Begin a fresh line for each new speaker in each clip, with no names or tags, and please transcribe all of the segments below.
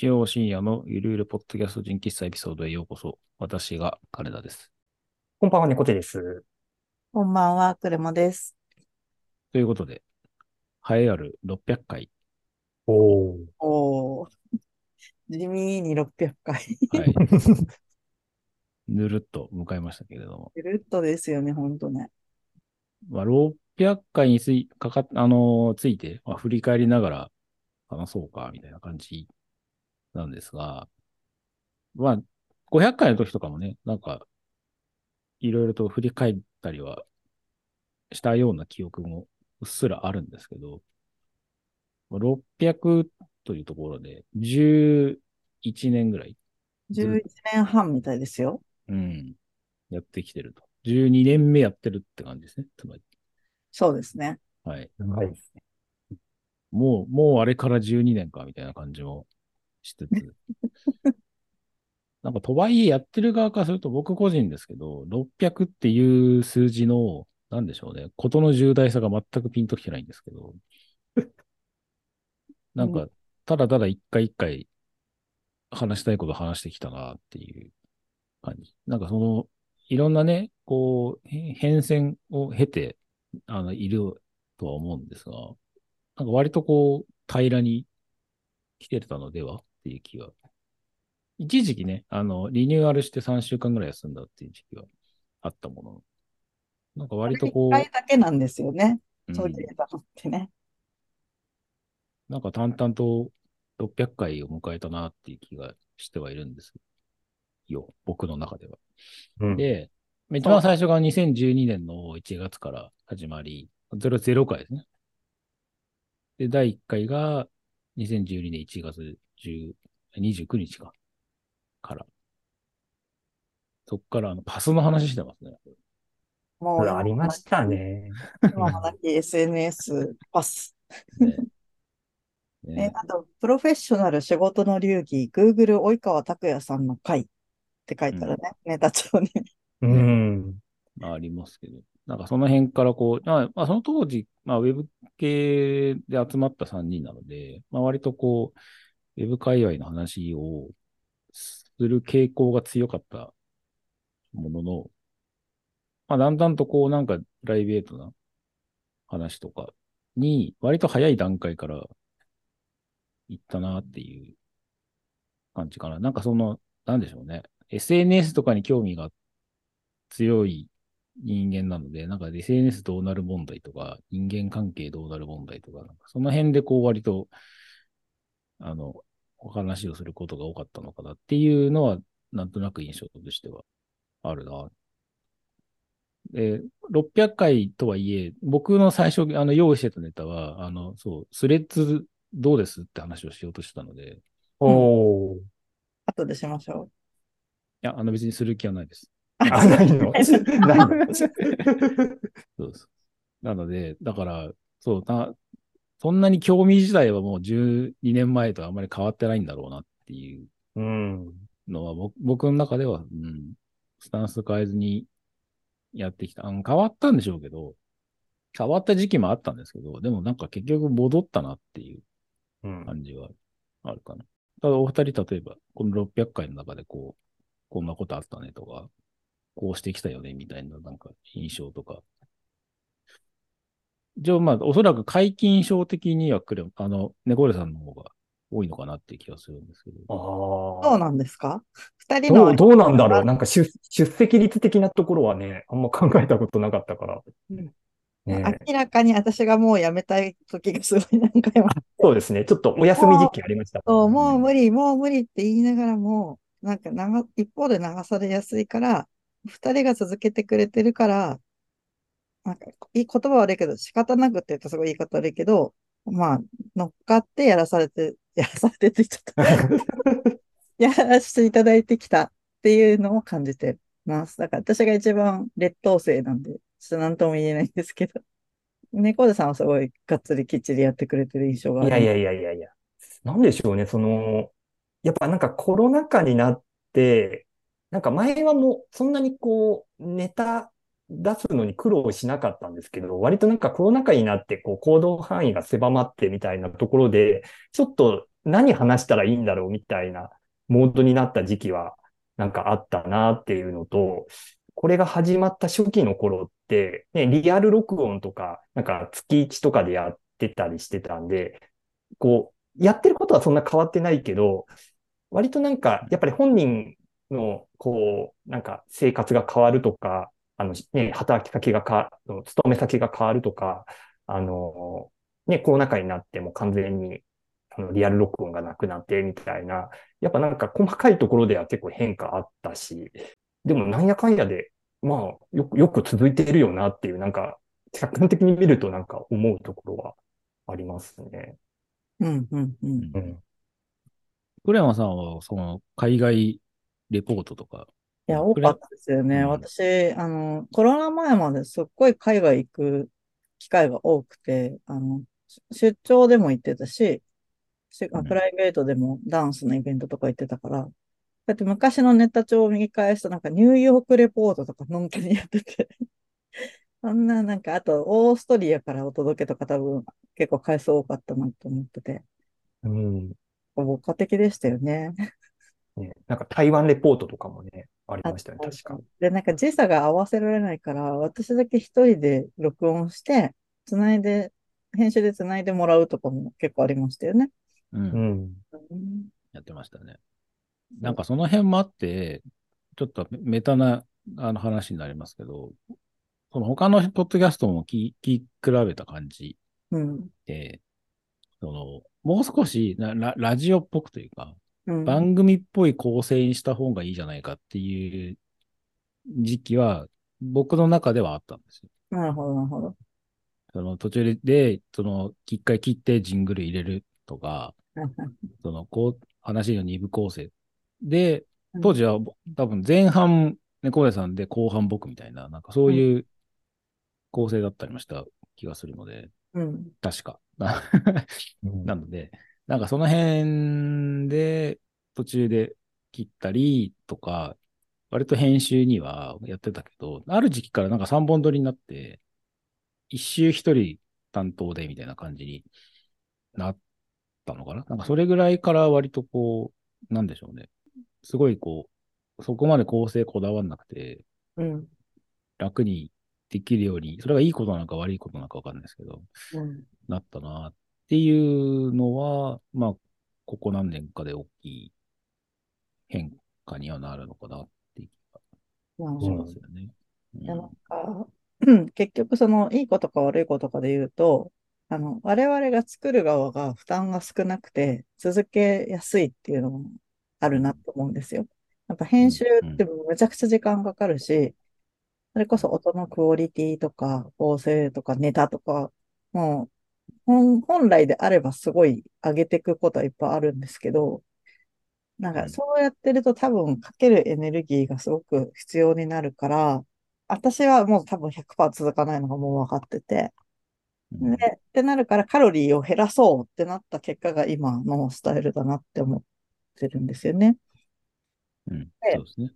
日曜深夜のゆるゆるポッドキャスト人喫茶エピソードへようこそ。私が金田です。
こんばんは、猫手です。
こんばんは、車です。
ということで、栄えある600回。
おお。
おー。地味に600回。
はい。ぬるっと迎えましたけれども。
ぐるっとですよね、ほんとね。
まあ、600回につい、かかっ、あのーついて、まあ、振り返りながら話そうか、みたいな感じなんですが、まあ、500回の時とかもね、なんか、いろいろと振り返ったりはしたような記憶もうっすらあるんですけど、まあ600というところで、11年ぐらい、
11年半みたいですよ。
うん、やってきてると。12年目やってるって感じですね、つまり。
そうですね。
はい。
長いですね。
もう、もうあれから12年か、みたいな感じもしつつ。なんか、とはいえやってる側からすると僕個人ですけど、600っていう数字の、なんでしょうね、ことの重大さが全くピンときてないんですけど、なんか、ただただ一回一回話したいこと話してきたなっていう感じ。なんかその、いろんなね、こう、へ変遷を経て、あの、いるとは思うんですが、なんか割とこう、平らに来てたのではっていう気が。一時期ね、あの、リニューアルして3週間ぐらい休んだっていう時期があったものの。なんか割とこ
1回だけなんですよね。
う、
そううんいえばのってね。
なんか淡々と600回を迎えたなっていう気がしてはいるんですよ。僕の中では。
うん。
で、一番最初が2012年の1月から始まり、00回ですね。で、第1回が2012年1月10 29日か。から。そっからあのパスの話してますね。
もう、
ありましたね。
今もなき SNS パス。
ね
ね
ね、
あと、プロフェッショナル仕事の流儀、Google 及川拓也さんの会って書いてあるね。ネタ帳に。
うん。
まあありますけど。なんかその辺からこう、まあ、まあその当時、まあウェブ系で集まった3人なので、まあ割とこう、ウェブ界隈の話をする傾向が強かったものの、まあだんだんとこうなんかプライベートな話とかに割と早い段階から行ったなっていう感じかな。なんかその、なんでしょうね。SNS とかに興味が強い人間なので、なんか SNS どうなる問題とか、人間関係どうなる問題とか、なんかその辺でこう割と、あの、話をすることが多かったのかなっていうのは、なんとなく印象としてはあるな。で、600回とはいえ、僕の最初、あの、用意してたネタは、あの、そう、スレッズどうですって話をしようとしてたので、い
おお。
後でしましょ
や、あの別にする気はないです。
う。
あ、ないの？ないの？
そうです。なので、だから、そう、な、そんなに興味自体はもう12年前とあまり変わってないんだろうなっていう
うん。
のは、僕僕の中では、うん、スタンス変えずにやってきた。あの変わったんでしょうけど、変わった時期もあったんですけど、でもなんか結局戻ったなっていう
うん。
感じはあるかな。ただお二人、例えば、この600回の中でこう、こんなことあったねとか、こうしてきたよねみたいななんか印象とか。じゃあまあ、おそらく解禁症的にはくれ、あの、猫レさんの方が多いのかなっていう気がするんですけど。
ああ。
そうなんですか？二人の
どう、どうなんだろう？なんか出、出席率的なところはね、あんま考えたことなかったから。
うん
ね
明らかに私がもう辞めたい時がすごい何回も
そうですね。ちょっとお休み時期ありました。
そう、もう無理、もう無理って言いながらも、なんか流一方で流されやすいから、二人が続けてくれてるから、なんかいい言葉悪いけど、仕方なくって言うとすごい言い方悪いけど、まあ、乗っかってやらされて、やらされてって言っちゃった。やらせていただいてきたっていうのを感じてます。だから私が一番劣等生なんで、ちょっと何とも言えないんですけど。猫背さんはすごいがっつりきっちりやってくれてる印象がある。
いやいやいやいやいや。なんでしょうね、その、やっぱなんかコロナ禍になって、なんか前はもうそんなにこう、ネタ出すのに苦労しなかったんですけど、割となんかコロナ禍になってこう行動範囲が狭まってみたいなところで、ちょっと何話したらいいんだろうみたいなモードになった時期はなんかあったなっていうのと、これが始まった初期の頃って、ね、リアル録音とか、なんか月1とかでやってたりしてたんで、こう、やってることはそんな変わってないけど、割となんか、やっぱり本人の、こう、なんか生活が変わるとか、あの、ね、働き先が変わ、勤め先が変わるとか、あの、ね、コロナ禍になっても完全に、あの、リアル録音がなくなってみたいな、やっぱなんか細かいところでは結構変化あったし、でもなんやかんやで、まあ、よく、よく続いているよなっていう、なんか、客観的に見るとなんか思うところはありますね。
うん、うん、うん。
うん。
クレヤマさんは、その、海外レポートとか、
いや、多かったですよね。
うん
私、あの、コロナ前まですっごい海外行く機会が多くて、あの、出張でも行ってたし、
うん
プライベートでもダンスのイベントとか行ってたから、こうやって昔のネタ帳を見返すと、なんかニューヨークレポートとかのんきにやってて、そんな、なんか、あと、オーストリアからお届けとか多分結構回数多かったなと思ってて、
うん。
牧歌的でしたよね。
ね、なんか台湾レポートとかもね、あり
あ
ましたよね、確か。
で、なんか時差が合わせられないから、私だけ一人で録音して、つないで、編集でつないでもらうとかも結構ありましたよね。
うん
うん。
うん
やってましたね。なんかその辺もあって、ちょっとメメタなあの話になりますけど、その他のポッドキャストも聞き比べた感じ
うん。
で、その、もう少しなララジオっぽくというか、
うん。
番組っぽい構成にした方がいいじゃないかっていう時期は、僕の中ではあったんですよ。
なるほど、なるほど。
その途中で、でその、一回切ってジングル入れるとか、その、こう、話の二部構成。で、当時は多分前半猫屋さんで後半僕みたいな、なんかそういう構成だったりもした気がするので、
うん。
確か。
うん
なので、なんかその辺で途中で切ったりとか、割と編集にはやってたけど、ある時期からなんか3本撮りになって、一周一人担当でみたいな感じになったのかな？なんかそれぐらいから割とこう、なんでしょうね。すごいこう、そこまで構成こだわんなくて、
うん。
楽にできるように、それがいいことなのか悪いことなのかわかんないですけど、
うん。
なったなっていうのは、まあ、ここ何年かで大きい変化にはなるのかなっていう気がしますよね。
いや、なん
うん
か、うん結局その、いいことか悪いことかで言うと、あの、我々が作る側が負担が少なくて、続けやすいっていうのもあるなと思うんですよ。やっぱ編集ってめちゃくちゃ時間かかるし、それこそ音のクオリティとか、構成とかネタとか、もう、本、本来であればすごい上げていくことはいっぱいあるんですけど、なんかそうやってると多分かけるエネルギーがすごく必要になるから、私はもう多分100%続かないのがもう分かってて、
うん
で、ってなるからカロリーを減らそうってなった結果が今のスタイルだなって思ってるんですよね。
うん
で
そうですね。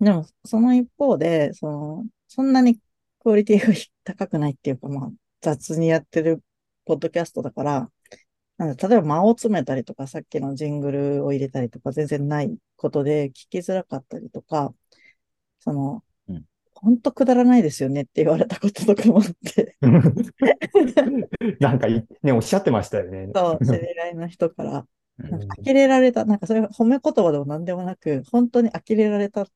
でも、その一方で、その、そんなにクオリティが高くないっていうか、まあ、雑にやってるポッドキャストだから、なんだ例えば間を詰めたりとか、さっきのジングルを入れたりとか、全然ないことで聞きづらかったりとか、その
うん、
ほんとくだらないですよねって言われたこととかもあって、
なんかい、ね、おっしゃってましたよね。
そう、知り合いの人から、か呆れられた、なんかそれが褒め言葉でも何でもなく、本当に呆れられた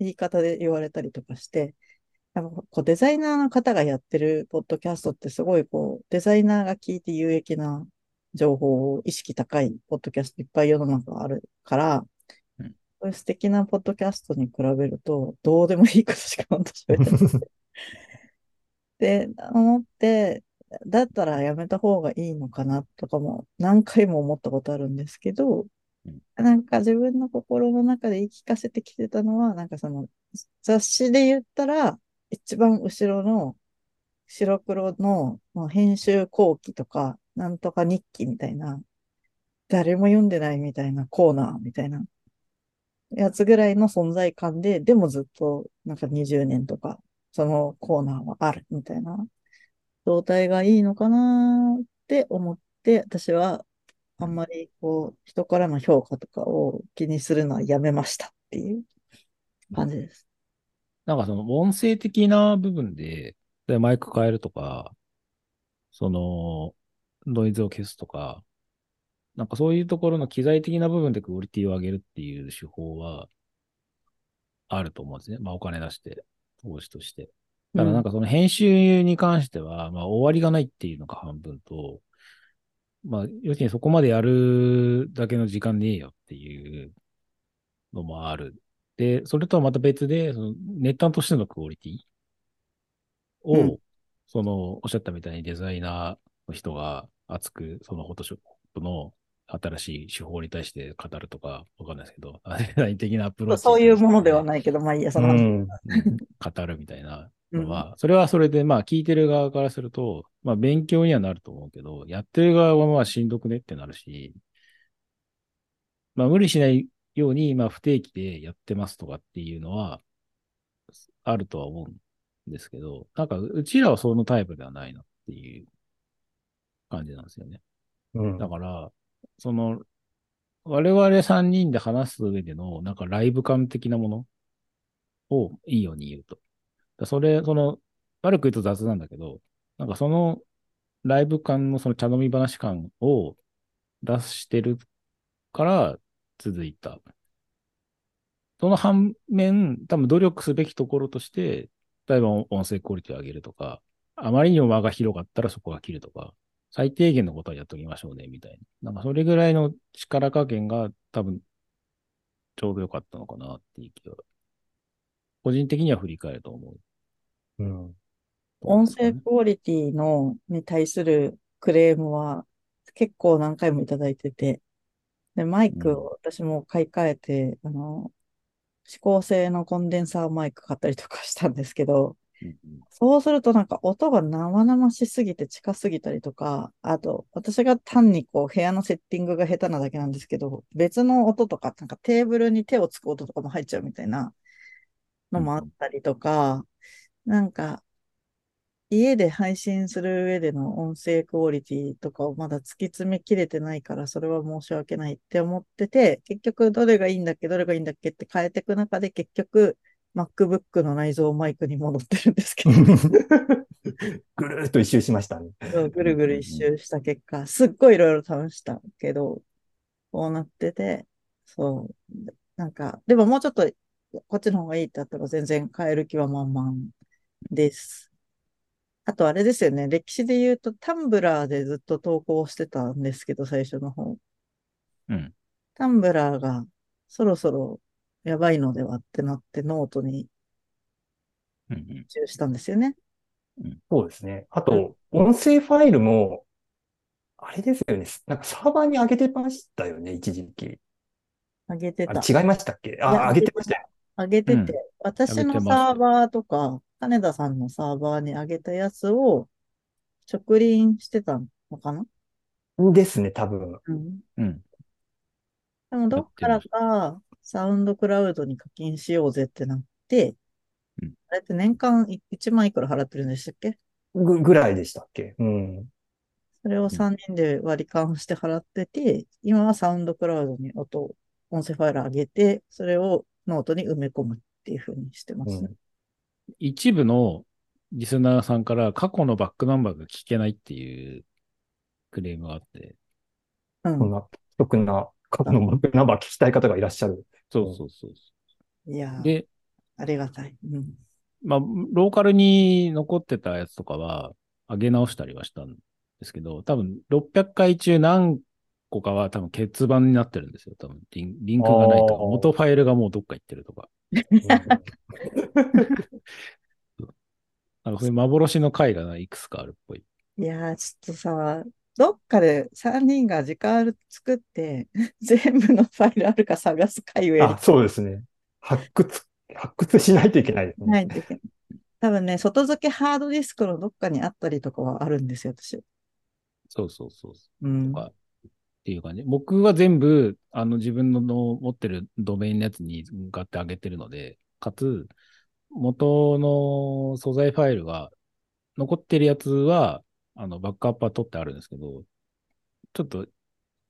言い方で言われたりとかして、やっぱこうデザイナーの方がやってるポッドキャストってすごいこう、デザイナーが聞いて有益な情報を意識高いポッドキャストいっぱい世の中あるから、
うん
そういう素敵なポッドキャストに比べると、どうでもいいことしか本当喋ってない。って思って、だったらやめた方がいいのかなとかも何回も思ったことあるんですけど
うん、
なんか自分の心の中で言い聞かせてきてたのは、なんかその雑誌で言ったら一番後ろの白黒のもう編集後期とか、なんとか日記みたいな、誰も読んでないみたいなコーナーみたいなやつぐらいの存在感で、でもずっとなんか20年とか、そのコーナーはあるみたいな状態がいいのかなって思って、私はあんまりこう、人からの評価とかを気にするのはやめましたっていう感じです。
なんかその音声的な部分で、でマイク変えるとか、その、ノイズを消すとか、なんかそういうところの機材的な部分でクオリティを上げるっていう手法は、あると思うんですね。まあお金出して、投資として。ただなんかその編集に関しては、まあ終わりがないっていうのが半分と、まあ要するにそこまでやるだけの時間ねえよっていうのもある。で、それとはまた別で、そのネタとしてのクオリティ？を、
うん。
その、おっしゃったみたいにデザイナーの人が熱く、そのフォトショップの新しい手法に対して語るとか、わかんないですけど、デザイン的なアプローチね、
そういうものではないけど、まあいいや、その話、
うん。
う ん語るみたいなのは、それはそれで、まあ聞いてる側からすると、まあ勉強にはなると思うけど、やってる側はまあしんどくねってなるし、まあ無理しないように、まあ不定期でやってますとかっていうのは、あるとは思うんですけど、なんかうちらはそのタイプではないなっていう感じなんですよね。
うん。
だから、その、我々3人で話す上での、なんかライブ感的なものをいいように言うと。だそれ、その、悪く言うと雑なんだけど、なんかそのライブ感のその茶飲み話感を出してるから続いた。その反面、多分努力すべきところとして、例えば音声クオリティを上げるとか、あまりにも間が広かったらそこが切るとか、最低限のことはやっときましょうね、みたいな。なんかそれぐらいの力加減が多分ちょうど良かったのかなっていう気が、個人的には振り返ると思う。
うん。
音声クオリティのに対するクレームは結構何回もいただいてて、で、マイクを私も買い替えて、あの、指向性のコンデンサーマイク買ったりとかしたんですけど、
うんうん。
そうするとなんか音が生々しすぎて近すぎたりとか、あと私が単にこう部屋のセッティングが下手なだけなんですけど、別の音とか、なんかテーブルに手をつく音とかも入っちゃうみたいなのもあったりとか、なんか家で配信する上での音声クオリティとかをまだ突き詰めきれてないから、それは申し訳ないって思ってて、結局どれがいいんだっけ、どれがいいんだっけって変えていく中で結局 MacBook の内蔵マイクに戻ってるんですけど、
ぐるーっと一周しましたね。
そうぐるぐる一周した結果、すっごいいろいろ試したけど、こうなってて、そう。なんか、でももうちょっとこっちの方がいいってあったら全然変える気は満々です。あとあれですよね、歴史で言うと Tumblr でずっと投稿してたんですけど、最初の方。
うん。
Tumblr がそろそろやばいのではってなってノートに
うんうん。
移住したんですよね。
そうですね。あと、音声ファイルも、あれですよね。なんかサーバーに上げてましたよね、一時期。
あげてた。
違いましたっけ？あ、上げてましたよ。
上げてて、
うん
私の
上げてます
サーバーとか、金田さんのサーバーに上げたやつを直輪してたのかな？
ですね、多分。
うん。
うん。
でもどっからかサウンドクラウドに課金しようぜってなって、
うん
あれって年間1万いくら払ってるんでしたっけ？
ぐ、ぐらいでしたっけ？うん。
それを3人で割り勘して払ってて、今は SoundCloud に音、音声ファイル上げて、それをノートに埋め込むっていう風にしてますね。
一部のリスナーさんから過去のバックナンバーが聞けないっていうクレームがあって。
うん。
こんな奇特な過去のバックナンバー聞きたい方がいらっしゃる。
そうそうそうそ
いやー
う。で、
ありがたい。うん。
まあ、ローカルに残ってたやつとかは上げ直したりはしたんですけど、多分600回中何個かは多分欠番になってるんですよ。多分リンリンクがないとか、
あー
元ファイルがもうどっか行ってるとか。なんかそういう幻の回がないくつかあるっぽい。
いやー、ちょっとさ、どっかで3人が時間ある作って、全部のファイルあるか探す会をや
あ、そうですね。発掘、発掘しないといけないです
りな
ね。
いといけない。多分ね、外付けハードディスクのどっかにあったりとかはあるんですよ、私。
そうそうそう。
うん。
とかっていう感じ。僕は全部、あの自分の持ってるドメインのやつに向かって上げてるので、かつ、元の素材ファイルが、残ってるやつは、あの、バックアップは取ってあるんですけど、ちょっと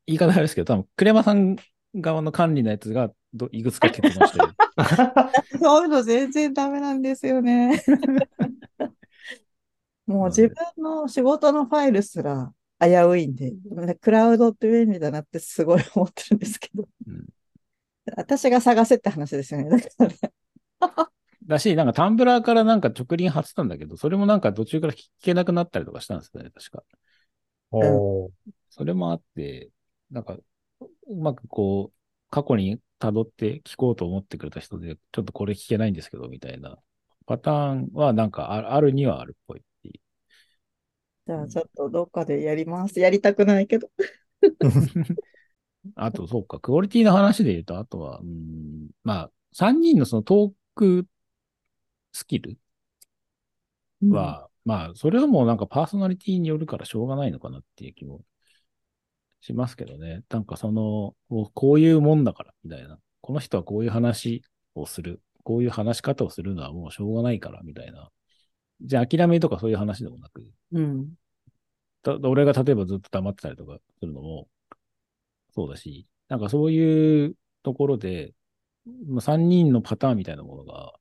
言い方あれですけど、多分、栗山さん側の管理のやつがどいくつか欠問してる。
そういうの全然ダメなんですよね。もう自分の仕事のファイルすら危ういんで、クラウドって便利だなってすごい思ってるんですけど。
うん
私が探せって話ですよね。だからね。
だし、なんかタンブラーからなんか直輪貼ってたんだけど、それもなんか途中から聞けなくなったりとかしたんですよね、確か。
おー
それもあって、なんか、うまくこう、過去に辿って聞こうと思ってくれた人で、ちょっとこれ聞けないんですけど、みたいなパターンはなんかああるにはあるっぽい。
じゃあちょっとどっかでやります。やりたくないけど。
あと、そうか、クオリティの話で言うと、あとは、うん、まあ、3人のそのトークスキルは、まあ、それはもうなんかパーソナリティによるからしょうがないのかなっていう気もしますけどね。なんかその、こういうもんだから、みたいな。この人はこういう話をする。こういう話し方をするのはもうしょうがないから、みたいな。じゃあ諦めとかそういう話でもなく、
うん。
た俺が例えばずっと黙ってたりとかするのも、そうだし、なんかそういうところで、3人のパターンみたいなものが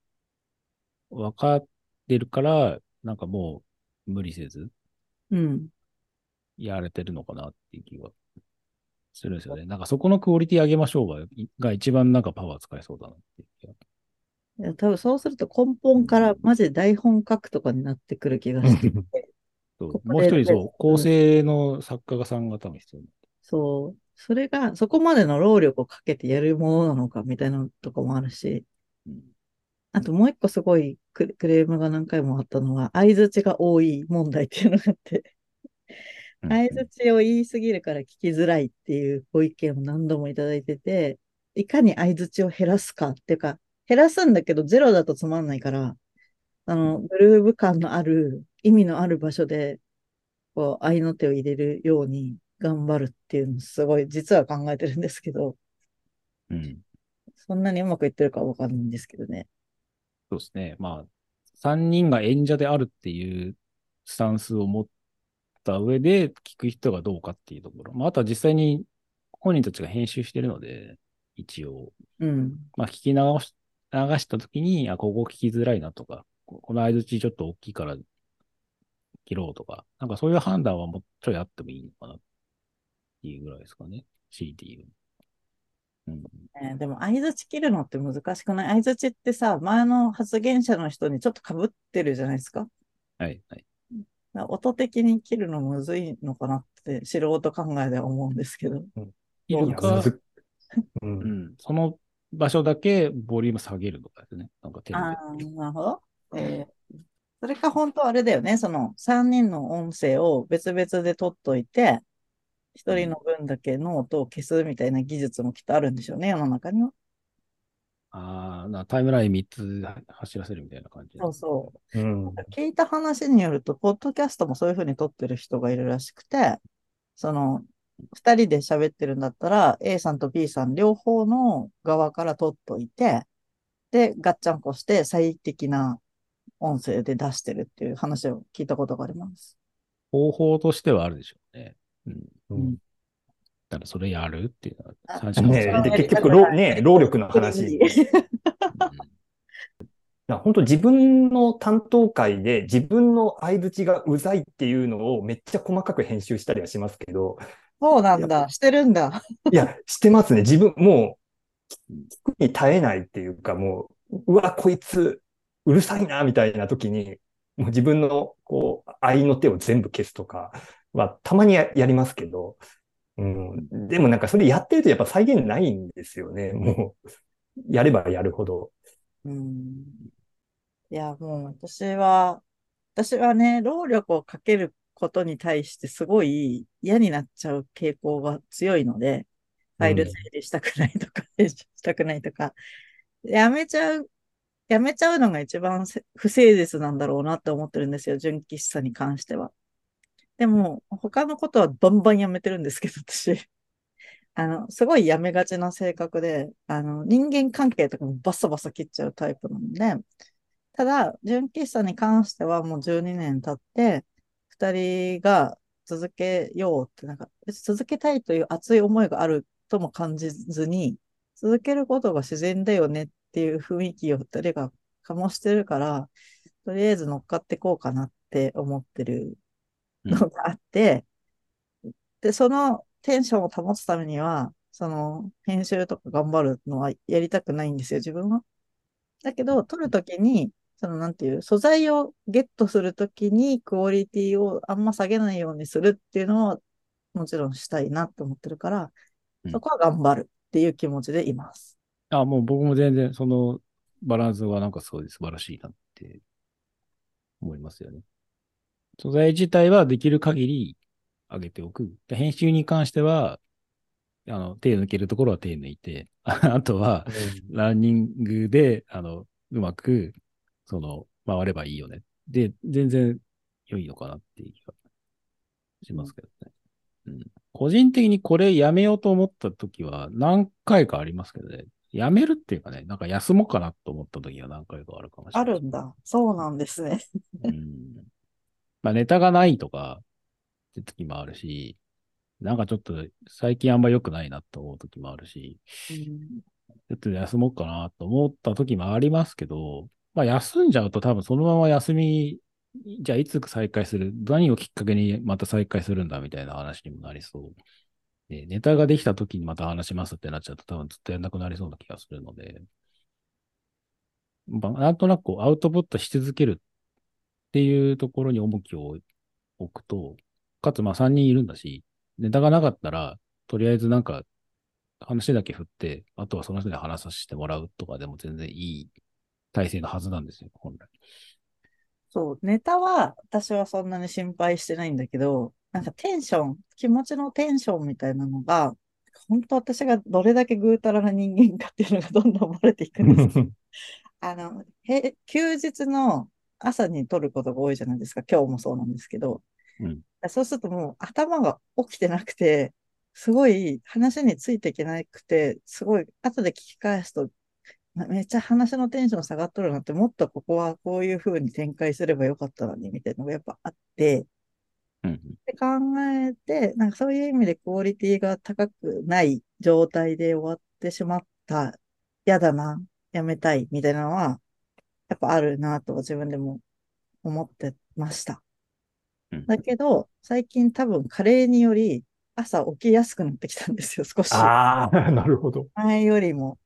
分かってるから、なんかもう無理せず
うん。
やれてるのかなっていう気がするんですよね。なんかそこのクオリティ上げましょうが、が一番なんかパワー使えそうだなっていう気が。
いや、多分そうすると根本からマジで台本書くとかになってくる気がしてて。
そうもう一人そう、構成の作家がさんが多分必要。
そう。それが、そこまでの労力をかけてやるものなのかみたいなのとかもあるし、
うん。
あともう一個すごいククレームが何回もあったのは、相槌が多い問題っていうのがあって、
うん。
相槌を言いすぎるから聞きづらいっていうご意見を何度もいただいてて、いかに相槌を減らすかっていうか、減らすんだけどゼロだとつまんないから、あの、グルーヴ感のある、意味のある場所で、こう、合いの手を入れるように頑張るっていうのすごい、実は考えてるんですけど、
うん。
そんなにうまくいってるかわかんないんですけどね。
そうですね。まあ、三人が演者であるっていうスタンスを持った上で聞く人がどうかっていうところ。まあ、あとは実際に本人たちが編集してるので、一応、
うん。
まあ、聞き直し、流したときに、あ、ここ聞きづらいなとか、ここの相槌ちょっと大きいから切ろうとか、なんかそういう判断はもうちょいあってもいいのかなっていうぐらいですかね。CT うん。
えーでも、相槌切るのって難しくない？相槌ってさ、前の発言者の人にちょっと被ってるじゃないですか。
はい、はい。
音的に切るのむずいのかなって素人考えでは思うんですけど。
いるか
む、ずう
うんん、その場所だけボリューム下げるとかですね。なんかテレビ
ああ、なるほど。えーそれか本当あれだよね。その3人の音声を別々で取っといて、1人の分だけの音を消すみたいな技術もきっとあるんでしょうね、世の中には。
ああ、なタイムライン3つ走らせるみたいな感じ。
そうそう。
うん。
聞いた話によると、ポッドキャストもそういうふうに撮ってる人がいるらしくて、その、二人で喋ってるんだったら、A さんと B さん両方の側から撮っといて、で、ガッチャンコして最適な音声で出してるっていう話を聞いたことがあります。
方法としてはあるでしょうね。うん。
うん
ただそれやるっていうのは
あ
最初の
ねで、結局、労ね、労力の話。いや本当自分の担当会で自分の相槌がうざいっていうのをめっちゃ細かく編集したりはしますけど、
そうなんだ。してるんだ。
いや、してますね。自分、もう、聞くに耐えないっていうか、もう、うわ、こいつ、うるさいな、みたいな時に、もう自分の、こう、愛の手を全部消すとかは、たまにややりますけど、うん、でもなんかそれやってるとやっぱ再現ないんですよね。もう、やればやるほど。
うん。いや、もう私は、私はね、労力をかけることに対してすごい嫌になっちゃう傾向が強いので、ファイル整理したくないとか、編 集したくないとか、やめちゃう、やめちゃうのが一番不誠実なんだろうなって思ってるんですよ、純喫茶に関しては。でも、他のことはバンバンやめてるんですけど、私。あの、すごいやめがちな性格で、あの、人間関係とかもバサバサ切っちゃうタイプなので、ただ、純喫茶に関してはもう12年経って、二人が続けようって、なんか、続けたいという熱い思いがあるとも感じずに、続けることが自然だよねっていう雰囲気を二人が醸してるから、とりあえず乗っかってこうかなって思ってるのがあって、で、そのテンションを保つためには、その編集とか頑張るのはやりたくないんですよ、自分は。だけど、撮るときに、そのなんていう、素材をゲットするときにクオリティをあんま下げないようにするっていうのは、もちろんしたいなって思ってるから
う、ん
そこは頑張るっていう気持ちでいます。
あ、もう僕も全然そのバランスはなんかすごい素晴らしいなって思いますよね。素材自体はできる限り上げておく。で編集に関しては、あの、手抜けるところは手抜いて、あとは、ランニングで、あの、うまく、その、回ればいいよね。で、全然良いのかなっていう気がしますけどね。うん。個人的にこれやめようと思った時は何回かありますけどね。やめるっていうかね、なんか休もうかなと思った時は何回かあるかもしれ
あ
ない。
るんだ。そうなんですね。
うん。まあネタがないとかって時もあるし、なんかちょっと最近あんま良くないなと思う時もあるし、
うん
ちょっと休もうかなと思った時もありますけど、まあ休んじゃうと多分そのまま休み、じゃあいつ再開する何をきっかけにまた再開するんだみたいな話にもなりそう。でネタができた時にまた話しますってなっちゃうと多分ずっとやんなくなりそうな気がするので、まあなんとなくこうアウトプットし続けるっていうところに重きを置くと、かつまあ3人いるんだし、ネタがなかったら、とりあえずなんか話だけ振って、あとはその人に話させてもらうとかでも全然いい体制のはずなんですよ、本来。
そう、ネタは私はそんなに心配してないんだけど、なんかテンション、気持ちのテンションみたいなのが、本当私がどれだけぐうたらな人間かっていうのがどんどんバレていくんですよ。あの、へ休日の朝に撮ることが多いじゃないですか。今日もそうなんですけど。
うん
そうするともう頭が起きてなくて、すごい話についていけなくて、すごい後で聞き返すと、めっちゃ話のテンション下がっとるなって、もっとここはこういう風に展開すればよかったのに、みたいなのがやっぱあって、
うん。
で考えて、なんかそういう意味でクオリティが高くない状態で終わってしまった、嫌だな、やめたい、みたいなのは、やっぱあるなと自分でも思ってました。
うん
だけど、最近多分加齢により朝起きやすくなってきたんですよ、少し。
ああ、なるほど。
前よりも。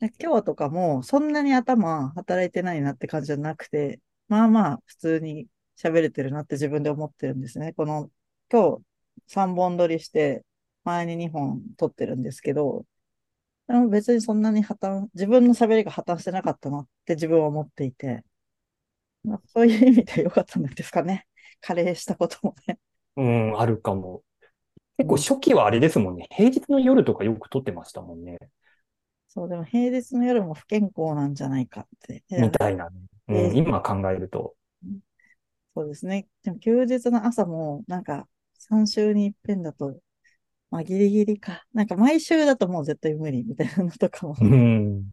で今日とかもそんなに頭働いてないなって感じじゃなくて、まあまあ普通に喋れてるなって自分で思ってるんですね。この今日3本撮りして前に2本撮ってるんですけど、でも別にそんなに破綻、自分の喋りが破綻してなかったなって自分は思っていて、まあそういう意味で良かったんですかね。加齢したこともね。
うん、あるかも。結構初期はあれですもんね。平日の夜とかよく撮ってましたもんね。
そう、でも平日の夜も不健康なんじゃないかって。
みたいなね。
え
うん、今考えると。
そうですね。でも休日の朝も、なんか、3週に一遍だと、まあギリギリか。なんか毎週だともう絶対無理みたいなのとかも、
うん。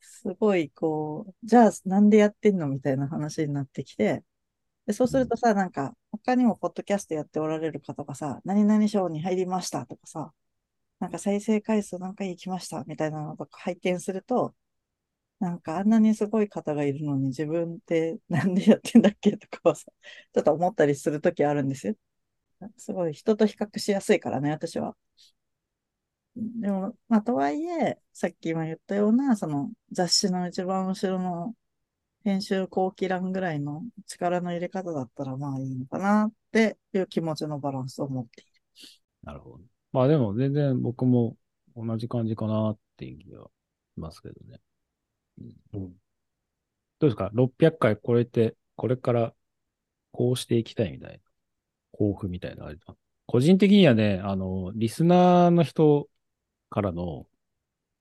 すごいこう、じゃあなんでやってんのみたいな話になってきて、で、そうするとさ、なんか、他にもポッドキャストやっておられる方がさ、何々賞に入りましたとかさ、なんか再生回数何回行きましたみたいなのとか拝見すると、なんかあんなにすごい方がいるのに自分って なんでやってんだっけとかはさ、ちょっと思ったりするときあるんですよ。すごい人と比較しやすいからね、私は。でも、まあ、とはいえ、さっき今言ったような、その雑誌の一番後ろの編集後期欄ぐらいの力の入れ方だったらまあいいのかなっていう気持ちのバランスを持っている。
なるほど。まあでも全然僕も同じ感じかなっていう気がしますけどね。
うん
どうですか ?600 回超えて、これからこうしていきたいみたいな、抱負みたいなのあると個人的にはね、あの、リスナーの人からの、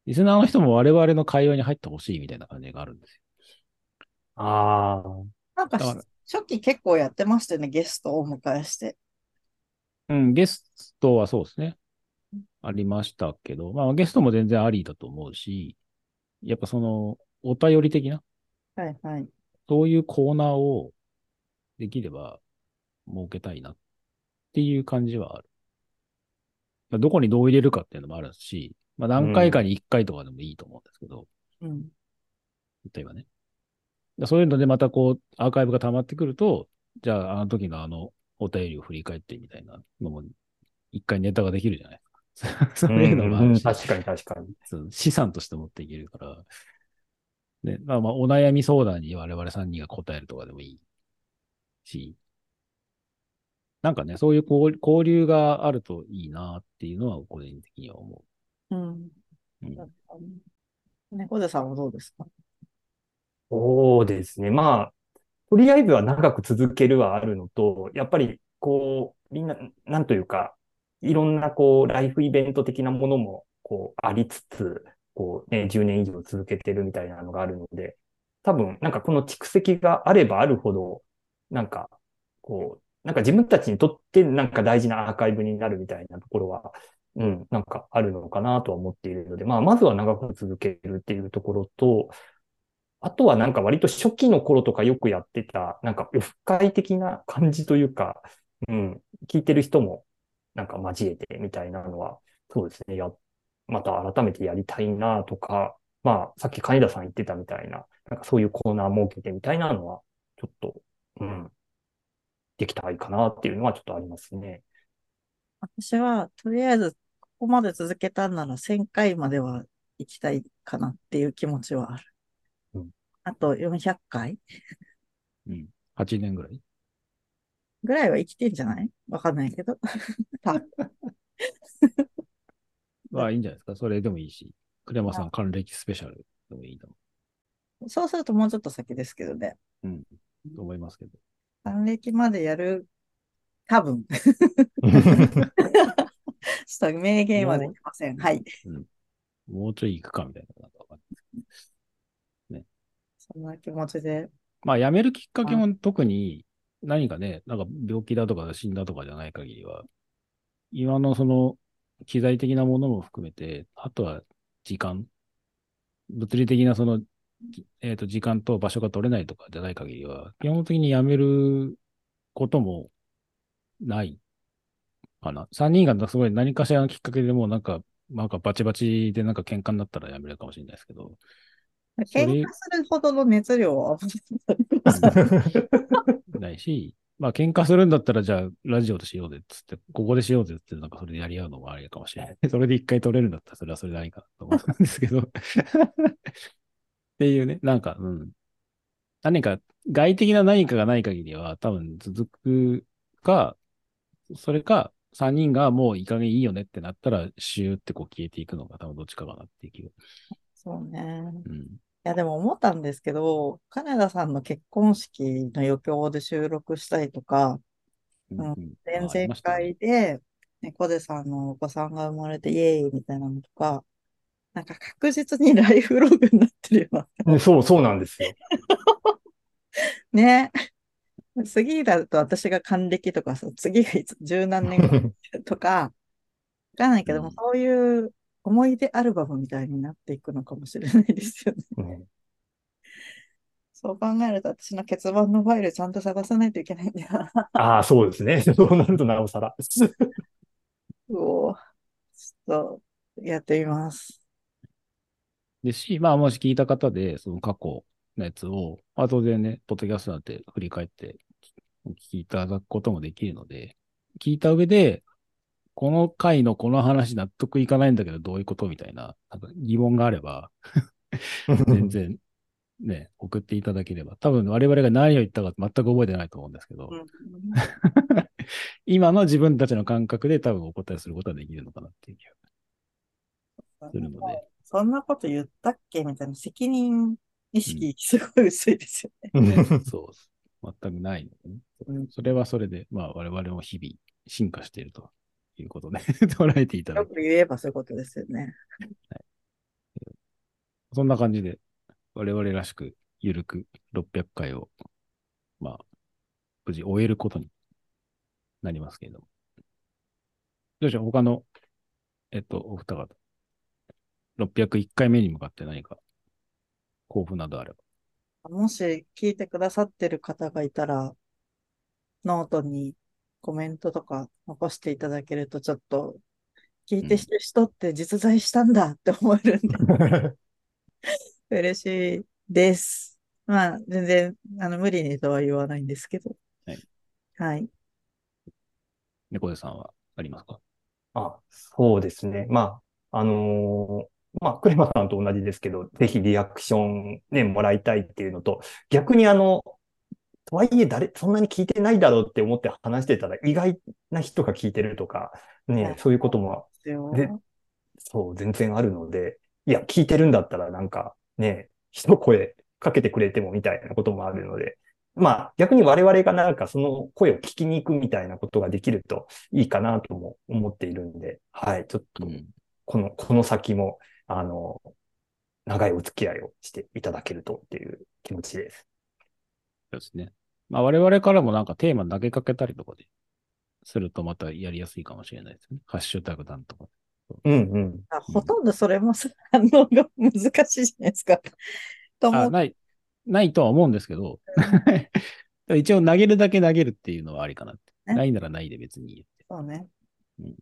リスナーの人も我々の会話に入ってほしいみたいな感じがあるんですよ。
あ
なんか初期結構やってましたよね、ゲストをお迎えして。
うん、ゲストはそうですね。ありましたけど、まあゲストも全然ありだと思うし、やっぱその、お便り的な、
はいはい。
そういうコーナーをできれば設けたいなっっていう感じはある。まあどこにどう入れるかっていうのもあるし、まあ何回かに1回とかでもいいと思うんですけど、
うん。
例えばね。だそういうのでまたこう、アーカイブが溜まってくると、じゃああの時のあのお便りを振り返ってみたいなのも、一回ネタができるじゃないですか。そういうのもあるし、
確かに確かに。
資産として持っていけるから、で、まあまあお悩み相談に我々3人が答えるとかでもいいし、なんかね、そういう交交流があるといいなっていうのは個人的には思
うん。
う。うん
猫背さんはどうですか？
そうですね。まあ、とりあえずは長く続けるはあるのと、やっぱり、こう、みんな、なんというか、いろんな、こう、ライフイベント的なものも、こう、ありつつ、こう、ね、10年以上続けてるみたいなのがあるので、多分、なんかこの蓄積があればあるほど、なんか、こう、なんか自分たちにとってなんか大事なアーカイブになるみたいなところは、うん、なんかあるのかなとは思っているので、まあ、まずは長く続けるっていうところと、あとはなんか割と初期の頃とかよくやってた、なんかオフ会的な感じというか、うん、聞いてる人もなんか交えてみたいなのは、そうですね、や、また改めてやりたいなとか、まあ、さっき金田さん言ってたみたいな、なんかそういうコーナー設けてみたいなのは、ちょっと、うん、できたらいいかなっていうのはちょっとありますね。
私は、とりあえず、ここまで続けたんなら1000回までは行きたいかなっていう気持ちはある。
うん
あと400回？
うん。8年ぐらい？
ぐらいは生きてんじゃない？わかんないけど。
まあいいんじゃないですか。それでもいいし。栗山さん還暦スペシャルでもいいと
そうするともうちょっと先ですけどね。
と思いますけど。
還暦までやる、多分。ちょっと名言はできません。はい。
もうちょい行くかみたいななんかわかんない
そんな気持ちで。
まあ辞めるきっかけも特に何かね、なんか病気だとか死んだとかじゃない限りは、今のその機材的なものも含めて、あとは時間、物理的なその、じえっ、と、時間と場所が取れないとかじゃない限りは、基本的に辞めることもないかな。3人がすごい何かしらのきっかけでもうなんか、なんかバチバチでなんか喧嘩になったら辞めるかもしれないですけど、
喧嘩するほどの熱量は
ないし、まあ喧嘩するんだったらじゃあラジオでしようぜっつって、ここでしようぜっつってなんかそれでやり合うのもありかもしれない。それで一回取れるんだったらそれはそれでありかなと思うんですけど。っていうね、なんか、うん。何か外的な何かがない限りは多分続くか、それか3人がもういい加減いいよねってなったらシューってこう消えていくのが多分どっちかかなっていう気が。
そうね。
うん。
いや、でも思ったんですけど、金田さんの結婚式の余興で収録したりとか、
うん
うん
うん
前々回で、猫背さんのお子さんが生まれてイエーイみたいなのとか、なんか確実に ライフログになってるよ
うんそう、そうなんですよ。
ね。次だと私が還暦とかさ、次がいつ十何年後とか、わかんないけども、
うん
そういう思い出アルバムみたいになっていくのかもしれないですよね。
ね
そう考えると私の欠番のファイルちゃんと探さないといけないんだよな。
ああ、そうですね。そうなるとなおさら。
うおちょっとやってみます。
ですし、まあ、もし聞いた方で、その過去のやつを、まあ、当然ね、ポッドキャストなんて振り返ってお聞きいただくこともできるので、聞いた上で、この回のこの話納得いかないんだけど、どういうことみたいな、なんか疑問があれば、全然ね、送っていただければ。多分我々が何を言ったか全く覚えてないと思うんですけど、
うん
今の自分たちの感覚で多分お答えすることはできるのかなっていう気がするので。
そんなこと言ったっけみたいな責任意識すごい薄いですよね。
ね そう。全くないのでね。
うん
それはそれで、まあ我々も日々進化しているということで 捉えていただく。
よく言えばそういうことですよね。
そんな感じで、我々らしく、ゆるく600回を、まあ、無事終えることになりますけれども。どうでしょう？他の、えっと、お二方。601回目に向かって何か、抱負などあれば。
もし聞いてくださってる方がいたら、ノートにコメントとか残していただけると、ちょっと、聞いてる人って実在したんだって思えるんで、嬉しいです。まあ、全然、あの、無理にとは言わないんですけど。
はい。
はい。
猫背さんはありますか？
あ、そうですね。まあ、あのーまあ、クレマさんと同じですけど、ぜひリアクションね、もらいたいっていうのと、逆にあの、とはいえ誰、そんなに聞いてないだろうって思って話してたら、意外な人が聞いてるとか、ね、そういうことも、
で
そう、全然あるので、いや、聞いてるんだったらなんかね、一声かけてくれてもみたいなこともあるので、まあ逆に我々がなんかその声を聞きに行くみたいなことができるといいかなとも思っているんで、はい、ちょっと
うん。
この、この先も、あの、長いお付き合いをしていただけるとっていう気持ちです。
そうですね。まあ我々からもなんかテーマ投げかけたりとかでするとまたやりやすいかもしれないですね。ハッシュタグなんとか。
うんうん。
あほとんどそれも反応が難しいじゃないですか。と思
ない、ないとは思うんですけど、一応投げるだけ投げるっていうのはありかなって。
ね
ないならないで別に。
そうね
うん。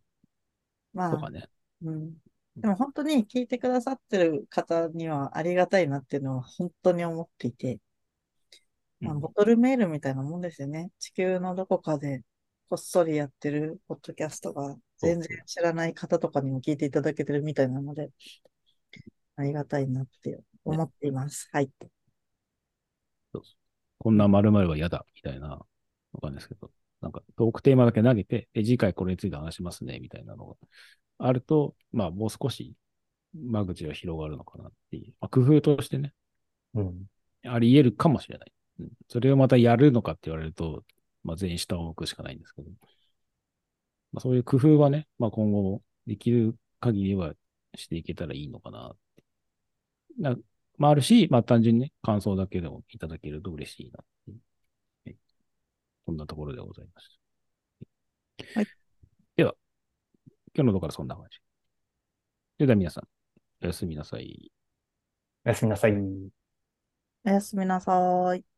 まあ
とか、ね。
うん。でも本当に聞いてくださってる方にはありがたいなっていうのは本当に思っていて、まあ、
うん
ボトルメールみたいなもんですよね。地球のどこかでこっそりやってるポッドキャストが全然知らない方とかにも聞いていただけてるみたいなので、ありがたいなって思っています。はい。
こんな〇〇は嫌だ、みたいな、わかんないですけど、なんかトークテーマだけ投げて、で、次回これについて話しますね、みたいなのがあると、まあもう少し間口が広がるのかなっていう、まあ、工夫としてね、
うん。
あり得るかもしれない。うん、それをまたやるのかって言われると、まあ全員下を向くしかないんですけど、まあそういう工夫はね、まあ今後もできる限りはしていけたらいいのかなって。なまああるし、まあ単純にね、感想だけでもいただけると嬉しいなっていう。はいこんなところでございます。
はい。
では、今日のところはそんな感じ。それでは皆さん、おやすみなさい。
おやすみなさい。
おやすみなさい。